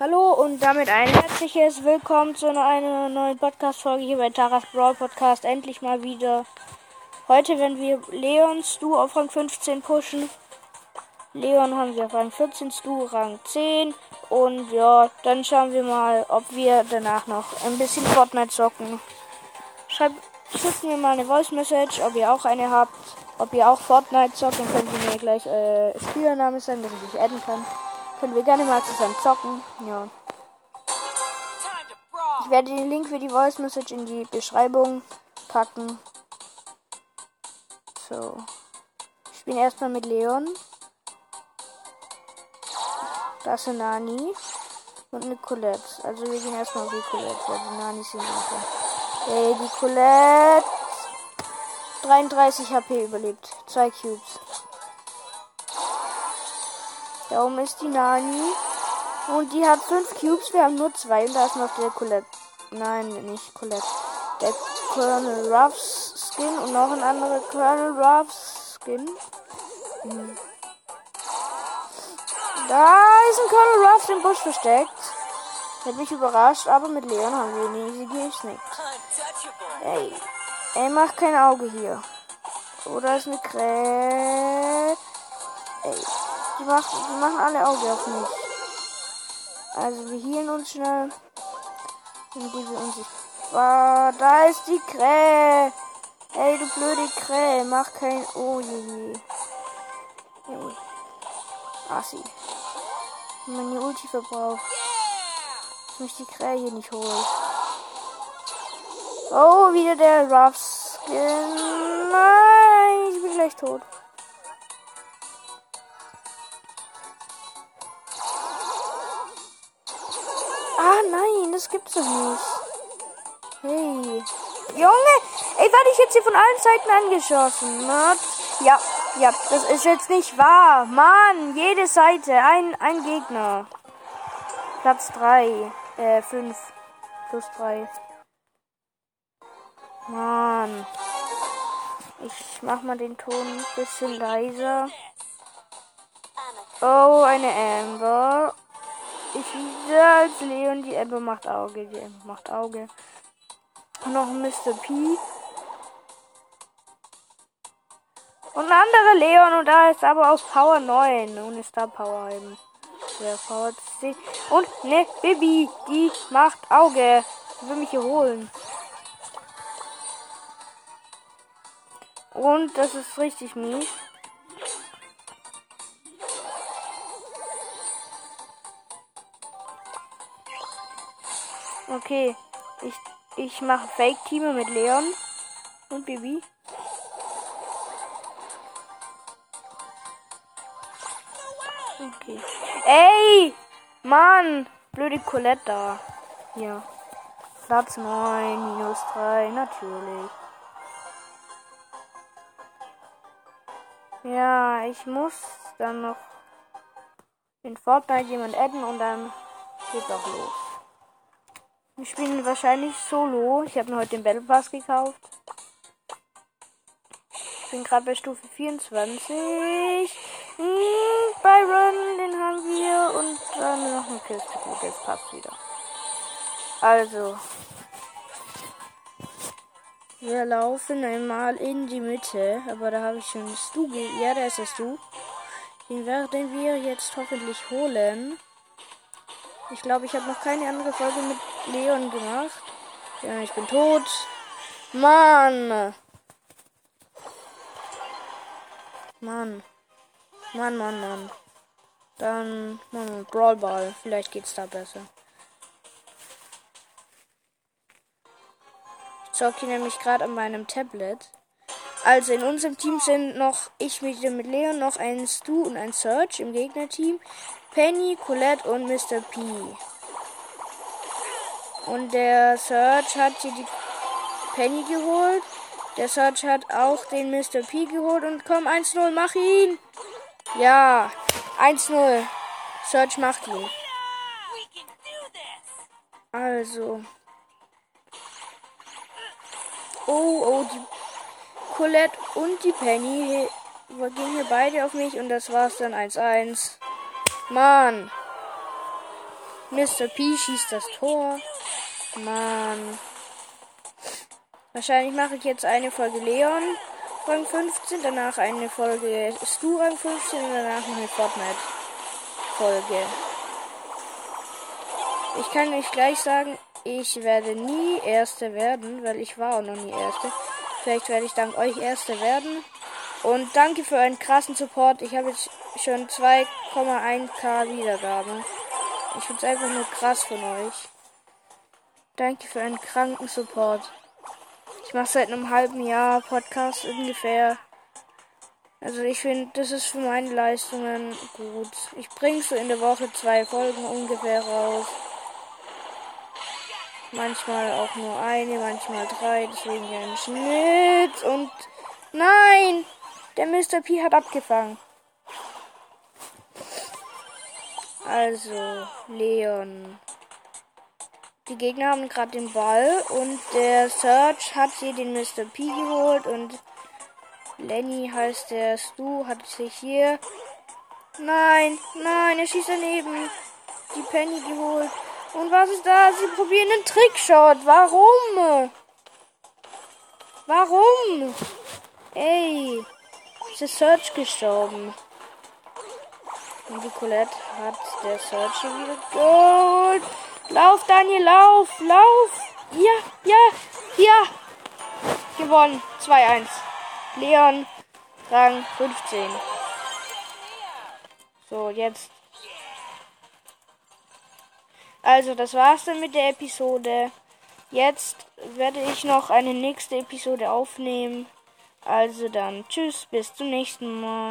Hallo und damit ein herzliches Willkommen zu einer neuen Podcast-Folge hier bei Taras Brawl Podcast. Endlich mal wieder. Heute werden wir Leon Stu auf Rang 15 pushen. Leon haben wir auf Rang 14, Stu Rang 10. Und ja, dann schauen wir mal, ob wir danach noch ein bisschen Fortnite zocken. Schreibt, schickt mir mal eine Voice Message, ob ihr auch eine habt. Ob ihr auch Fortnite zockt, dann könnt ihr mir gleich äh, Spielername sagen, dass ich dich adden kann. Können wir gerne mal zusammen zocken. Ja. Ich werde den Link für die Voice Message in die Beschreibung packen. So. Ich spiele erstmal mit Leon. Das ist Nani. Und eine Colette. Also wir gehen erstmal auf die Colette, weil die Nani sind einfach. Ey, die Colette. 33 HP überlebt. Zwei Cubes. Da oben ist die Nani. Und die hat 5 Cubes. Wir haben nur zwei. Und da ist noch der Colette. Nein, nicht Colette. Der Colonel Ruffs Skin und noch ein anderer Colonel Ruffs Skin. Mhm. Da ist ein Colonel Ruffs im Busch versteckt. Hat mich überrascht, aber mit Leon haben wir ihn easy geschnickt. Ey. Ey, mach kein Auge hier. Oder ist eine Krähe. Ey. Die machen, die machen alle Auge auf mich. Also wir healen uns schnell. Die wir uns. Oh, da ist die Krähe. Ey, du blöde Krähe. Mach kein. Oh je je. Ey. Assi. Meine Ulti verbraucht. Ich mich die Krähe hier nicht holen. Oh, wieder der Rough Skin. Nein, ich bin gleich tot. Ah, nein, das gibt's doch nicht. Hey. Junge, ey, werde ich jetzt hier von allen Seiten angeschossen? Not? Ja, ja, das ist jetzt nicht wahr. Mann, jede Seite, ein, ein Gegner. Platz 3, äh, 5 plus 3. Mann. Ich mach mal den Ton ein bisschen leiser. Oh, eine Amber. Ich wieder als Leon. Die Amber macht Auge. Die Amber macht Auge. Und noch Mr. P. Und ein anderer Leon. Und da ist aber aus Power 9. Und ist da Power eben. Ja, Power 10. Und ne Bibi. Die macht Auge. Die will mich hier holen. Und das ist richtig mies. Okay, ich, ich mache Fake-Teame mit Leon und Bibi. Okay. Ey! Mann! Blöde Colette da. Hier. Platz 9, minus 3, natürlich. Ja, ich muss dann noch in Fortnite jemand adden und dann geht's auch los. Wir spielen wahrscheinlich solo. Ich habe mir heute den Battle Pass gekauft. Ich bin gerade bei Stufe 24. Hm, Byron, den haben wir. Und dann noch eine Kiste. Jetzt passt wieder. Also. Wir laufen einmal in die Mitte. Aber da habe ich schon Stu. Ja, da ist der Stu. Den werden wir jetzt hoffentlich holen. Ich glaube, ich habe noch keine andere Folge mit Leon gemacht. Ja, ich bin tot. Mann. Mann. Mann, Mann, Mann. Dann wir Brawl Ball. Vielleicht geht's da besser. Ich zocke nämlich gerade an meinem Tablet. Also in unserem Team sind noch ich mit, mit Leon, noch ein Stu und ein Search im Gegnerteam. Penny, Colette und Mr. P. Und der Search hat hier die Penny geholt. Der Search hat auch den Mr. P geholt. Und komm, 1-0, mach ihn. Ja, 1-0. Search macht ihn. Also. Oh, oh, die Colette und die Penny gehen hier beide auf mich und das war's dann 1-1. Mann. Mr. P schießt das Tor. Mann. Wahrscheinlich mache ich jetzt eine Folge Leon Rang 15, danach eine Folge Stu Rang 15 und danach eine Fortnite Folge. Ich kann euch gleich sagen, ich werde nie Erste werden, weil ich war auch noch nie Erste. Vielleicht werde ich dank euch Erste werden. Und danke für euren krassen Support. Ich habe jetzt schon 2,1k Wiedergaben. Ich finde es einfach nur krass von euch. Danke für einen kranken Support. Ich mache seit einem halben Jahr Podcast ungefähr. Also ich finde, das ist für meine Leistungen gut. Ich bringe so in der Woche zwei Folgen ungefähr raus. Manchmal auch nur eine, manchmal drei, deswegen ein Schnitt. Und nein! Der Mr. P hat abgefangen. Also, Leon. Die Gegner haben gerade den Ball und der Search hat hier den Mr. P geholt und Lenny heißt der Stu, hat sich hier. Nein, nein, er schießt daneben. Die Penny geholt. Und was ist da? Sie probieren einen Trickshot. Warum? Warum? Ey, ist der Search gestorben. Und die Colette hat der Search wieder geholt. Lauf, Daniel, lauf, lauf. Ja, ja, ja. Gewonnen. 2-1. Leon, Rang 15. So, jetzt. Also, das war's dann mit der Episode. Jetzt werde ich noch eine nächste Episode aufnehmen. Also dann, tschüss, bis zum nächsten Mal.